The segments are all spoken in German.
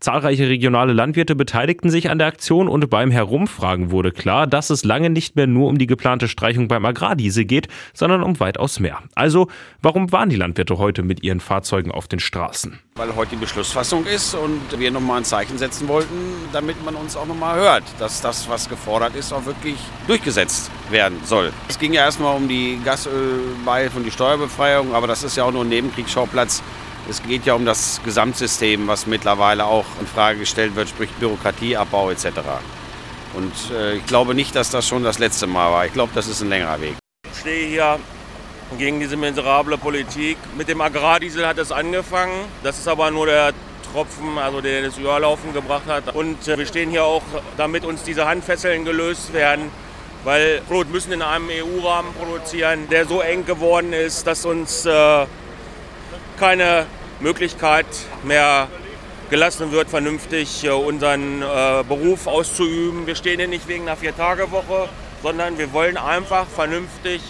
Zahlreiche regionale Landwirte beteiligten sich an der Aktion und beim Herumfragen wurde klar, dass es lange nicht mehr nur um die geplante Streichung beim Agrardiesel geht, sondern um weitaus mehr. Also, warum waren die Landwirte heute mit ihren Fahrzeugen auf den Straßen? Weil heute die Beschlussfassung ist und wir nochmal ein Zeichen setzen wollten, damit man uns auch nochmal hört, dass das, was gefordert ist, auch wirklich durchgesetzt werden soll. Es ging ja erstmal um die Gasölbeihilfe und die Steuerbefreiung, aber das ist ja auch nur ein Nebenkriegsschauplatz es geht ja um das Gesamtsystem, was mittlerweile auch in Frage gestellt wird, sprich Bürokratieabbau etc. Und äh, ich glaube nicht, dass das schon das letzte Mal war. Ich glaube, das ist ein längerer Weg. Ich stehe hier gegen diese miserable Politik. Mit dem Agrardiesel hat es angefangen. Das ist aber nur der Tropfen, also der das Überlaufen gebracht hat. Und äh, wir stehen hier auch, damit uns diese Handfesseln gelöst werden. Weil Brot müssen in einem EU-Rahmen produzieren, der so eng geworden ist, dass uns äh, keine Möglichkeit mehr gelassen wird, vernünftig äh, unseren äh, Beruf auszuüben. Wir stehen hier nicht wegen einer Vier-Tage-Woche, sondern wir wollen einfach vernünftig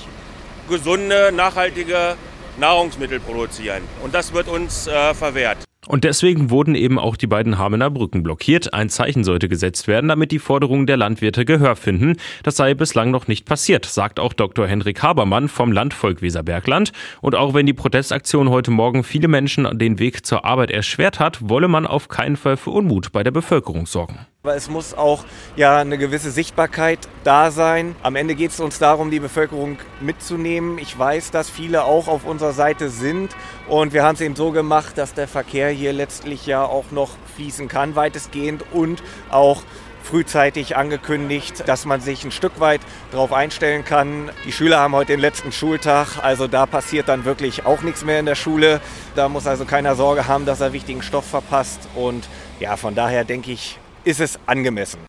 gesunde, nachhaltige Nahrungsmittel produzieren. Und das wird uns äh, verwehrt. Und deswegen wurden eben auch die beiden Hamener Brücken blockiert. Ein Zeichen sollte gesetzt werden, damit die Forderungen der Landwirte Gehör finden. Das sei bislang noch nicht passiert, sagt auch Dr. Henrik Habermann vom Landvolk Weserbergland. Und auch wenn die Protestaktion heute Morgen viele Menschen den Weg zur Arbeit erschwert hat, wolle man auf keinen Fall für Unmut bei der Bevölkerung sorgen. Aber es muss auch ja eine gewisse Sichtbarkeit da sein. Am Ende geht es uns darum, die Bevölkerung mitzunehmen. Ich weiß, dass viele auch auf unserer Seite sind und wir haben es eben so gemacht, dass der Verkehr hier letztlich ja auch noch fließen kann, weitestgehend und auch frühzeitig angekündigt, dass man sich ein Stück weit darauf einstellen kann. Die Schüler haben heute den letzten Schultag, also da passiert dann wirklich auch nichts mehr in der Schule. Da muss also keiner Sorge haben, dass er wichtigen Stoff verpasst. Und ja, von daher denke ich, ist es angemessen.